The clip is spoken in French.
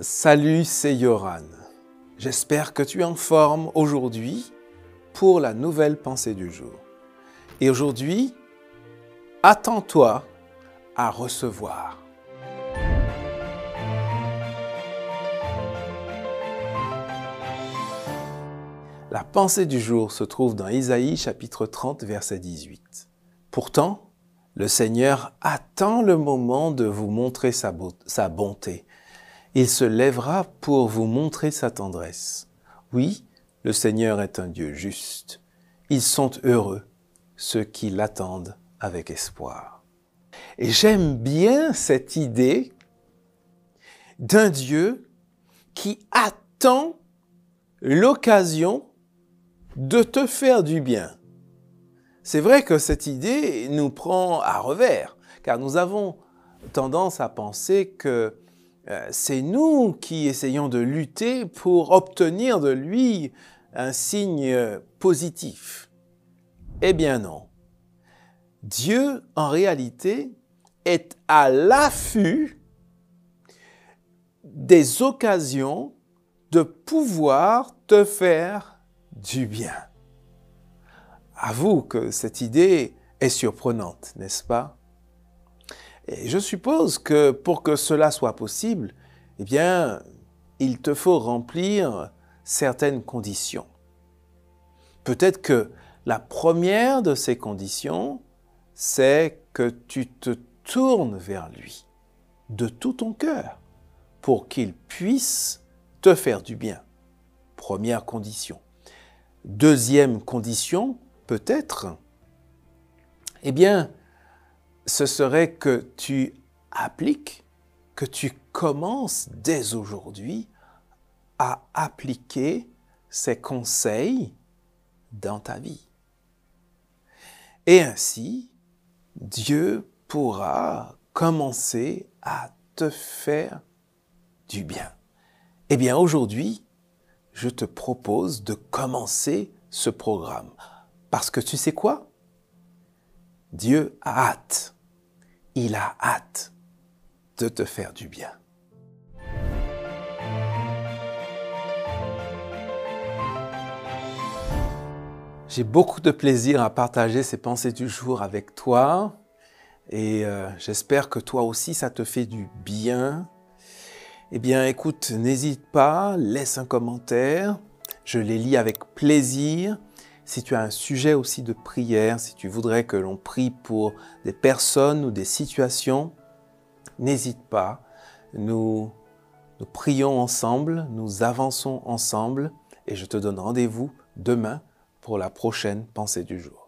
Salut, c'est Yoran. J'espère que tu es en forme aujourd'hui pour la nouvelle pensée du jour. Et aujourd'hui, attends-toi à recevoir. La pensée du jour se trouve dans Isaïe chapitre 30 verset 18. Pourtant, le Seigneur attend le moment de vous montrer sa, bonté. Il se lèvera pour vous montrer sa tendresse. Oui, le Seigneur est un Dieu juste. Ils sont heureux, ceux qui l'attendent avec espoir. Et j'aime bien cette idée d'un Dieu qui attend l'occasion de te faire du bien. C'est vrai que cette idée nous prend à revers, car nous avons tendance à penser que c'est nous qui essayons de lutter pour obtenir de lui un signe positif. Eh bien non. Dieu, en réalité, est à l'affût des occasions de pouvoir te faire du bien. Avoue que cette idée est surprenante, n'est-ce pas? Et je suppose que pour que cela soit possible, eh bien, il te faut remplir certaines conditions. Peut-être que la première de ces conditions, c'est que tu te tournes vers lui de tout ton cœur pour qu'il puisse te faire du bien. Première condition. Deuxième condition, peut-être, eh bien, ce serait que tu appliques, que tu commences dès aujourd'hui à appliquer ces conseils dans ta vie. Et ainsi, Dieu pourra commencer à te faire du bien. Eh bien, aujourd'hui, je te propose de commencer ce programme. Parce que tu sais quoi? Dieu a hâte. Il a hâte de te faire du bien. J'ai beaucoup de plaisir à partager ces pensées du jour avec toi et euh, j'espère que toi aussi ça te fait du bien eh bien, écoute, n'hésite pas, laisse un commentaire. Je les lis avec plaisir. Si tu as un sujet aussi de prière, si tu voudrais que l'on prie pour des personnes ou des situations, n'hésite pas. Nous, prions ensemble, nous avançons ensemble et je te donne rendez-vous demain pour la prochaine pensée du jour.